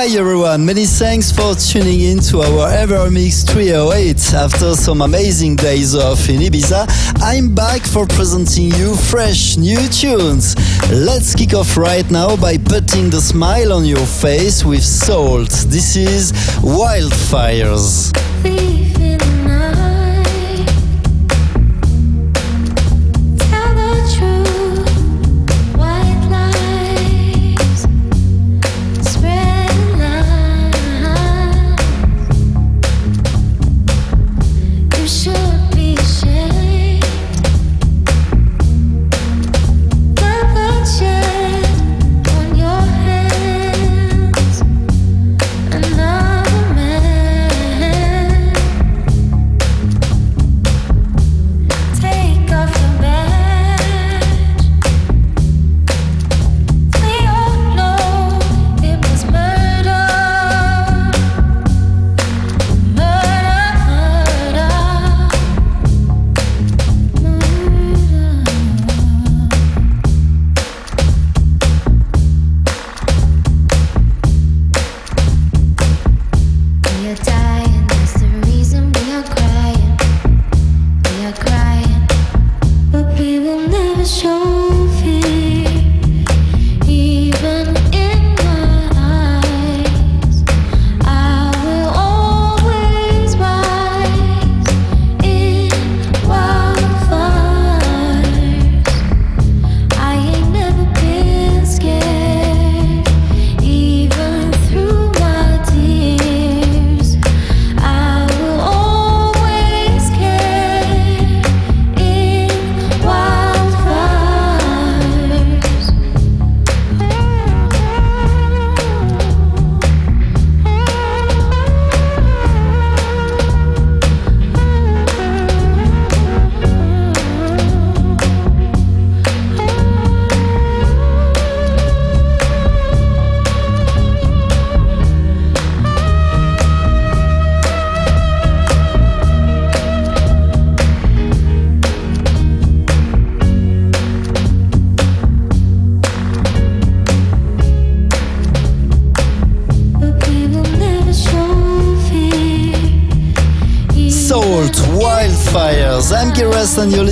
Hi everyone, many thanks for tuning in to our Evermix 308. After some amazing days off in Ibiza, I'm back for presenting you fresh new tunes. Let's kick off right now by putting the smile on your face with Salt. This is Wildfires.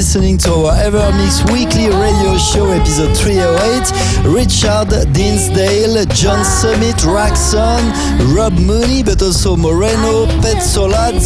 Listening to our Ever Mix weekly radio show episode 308. Richard Dinsdale, John Summit, Raxon, Rob Mooney, but also Moreno, Pet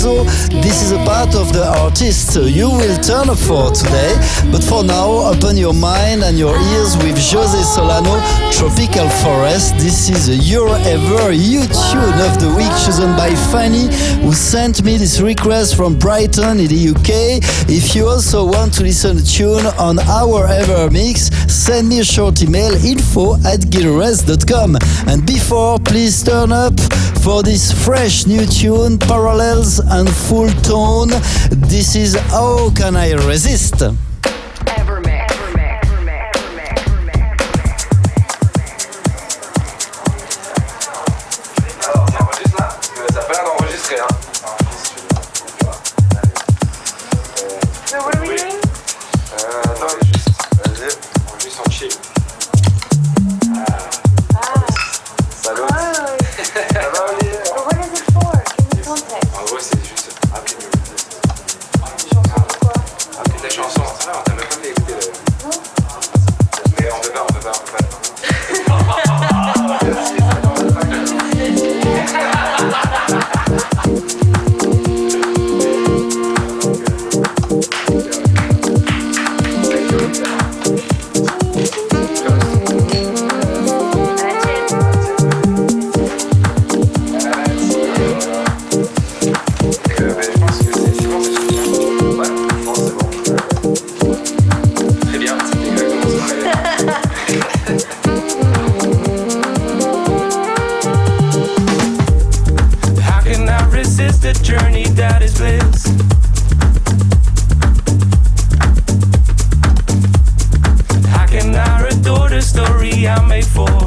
Solazzo. This is a part of the artist you will turn up for today. But for now, open your mind and your ears with Jose Solano, Tropical Forest. This is a Your Ever You tune of the week chosen by Fanny, who sent me this request from Brighton in the UK. If you also want to listen to tune on our Ever Mix, send me a short email info at gilres.com. And before, please turn up for this fresh new tune, Parallels and Full Tone. This is How Can I Resist? I'm made for.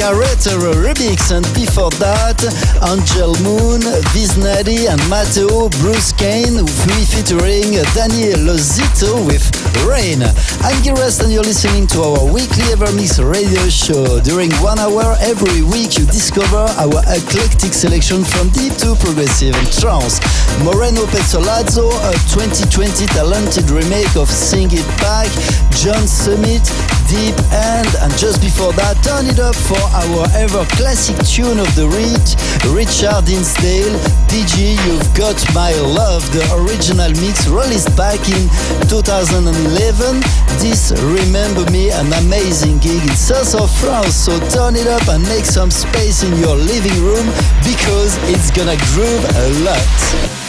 Carretero remix and before that Angel Moon, Viznadi and Matteo Bruce Kane with featuring Daniel Lozito with Rain. I'm and you're listening to our weekly Evermix radio show. During one hour every week you discover our eclectic selection from deep to progressive and trance. Moreno Pezzolato, a 2020 talented remake of Sing It Back, John Summit, Deep End, and just before that, turn it up for our ever classic tune of the read, Richard Dinsdale, DG You've Got My Love, the original mix released back in 2011. This Remember Me, an amazing gig in south of France, so turn it up and make some space in your living room because it's gonna groove a lot.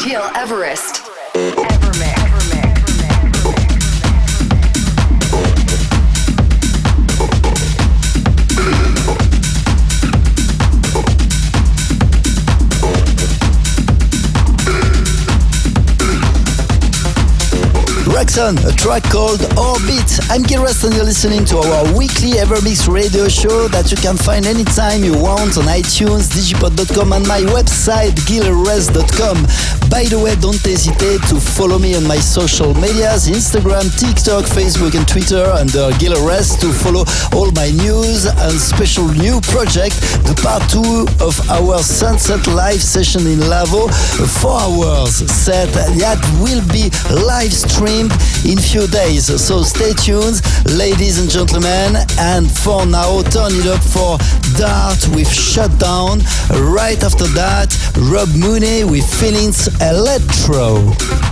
Gil Everest. a track called Orbit. I'm Gil and you're listening to our weekly Evermix radio show that you can find anytime you want on iTunes, digipod.com and my website, gileverest.com. By the way, don't hesitate to follow me on my social medias, Instagram, TikTok, Facebook and Twitter under Gil Everest to follow all my news and special new project, the part two of our Sunset Live session in Lavaux, four hours set that will be live streamed in few days. So stay tuned, ladies and gentlemen. And for now, turn it up for Dart with Shutdown. Right after that, Rob Mooney with Feelings Electro.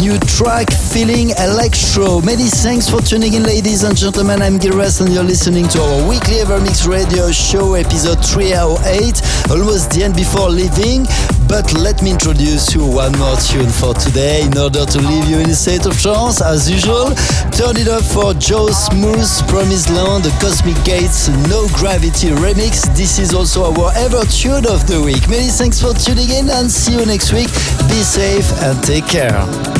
new track Feeling Electro. Many thanks for tuning in, ladies and gentlemen. I'm Gil Everest and you're listening to our weekly Evermix radio show, episode 308. Almost the end before leaving, but let me introduce you one more tune for today in order to leave you in a state of trance. As usual, turn it up for Joe Smooth, Promised Land, the Cosmic Gates, No Gravity remix. This is also our ever tune of the week. Many thanks for tuning in and see you next week. Be safe and take care.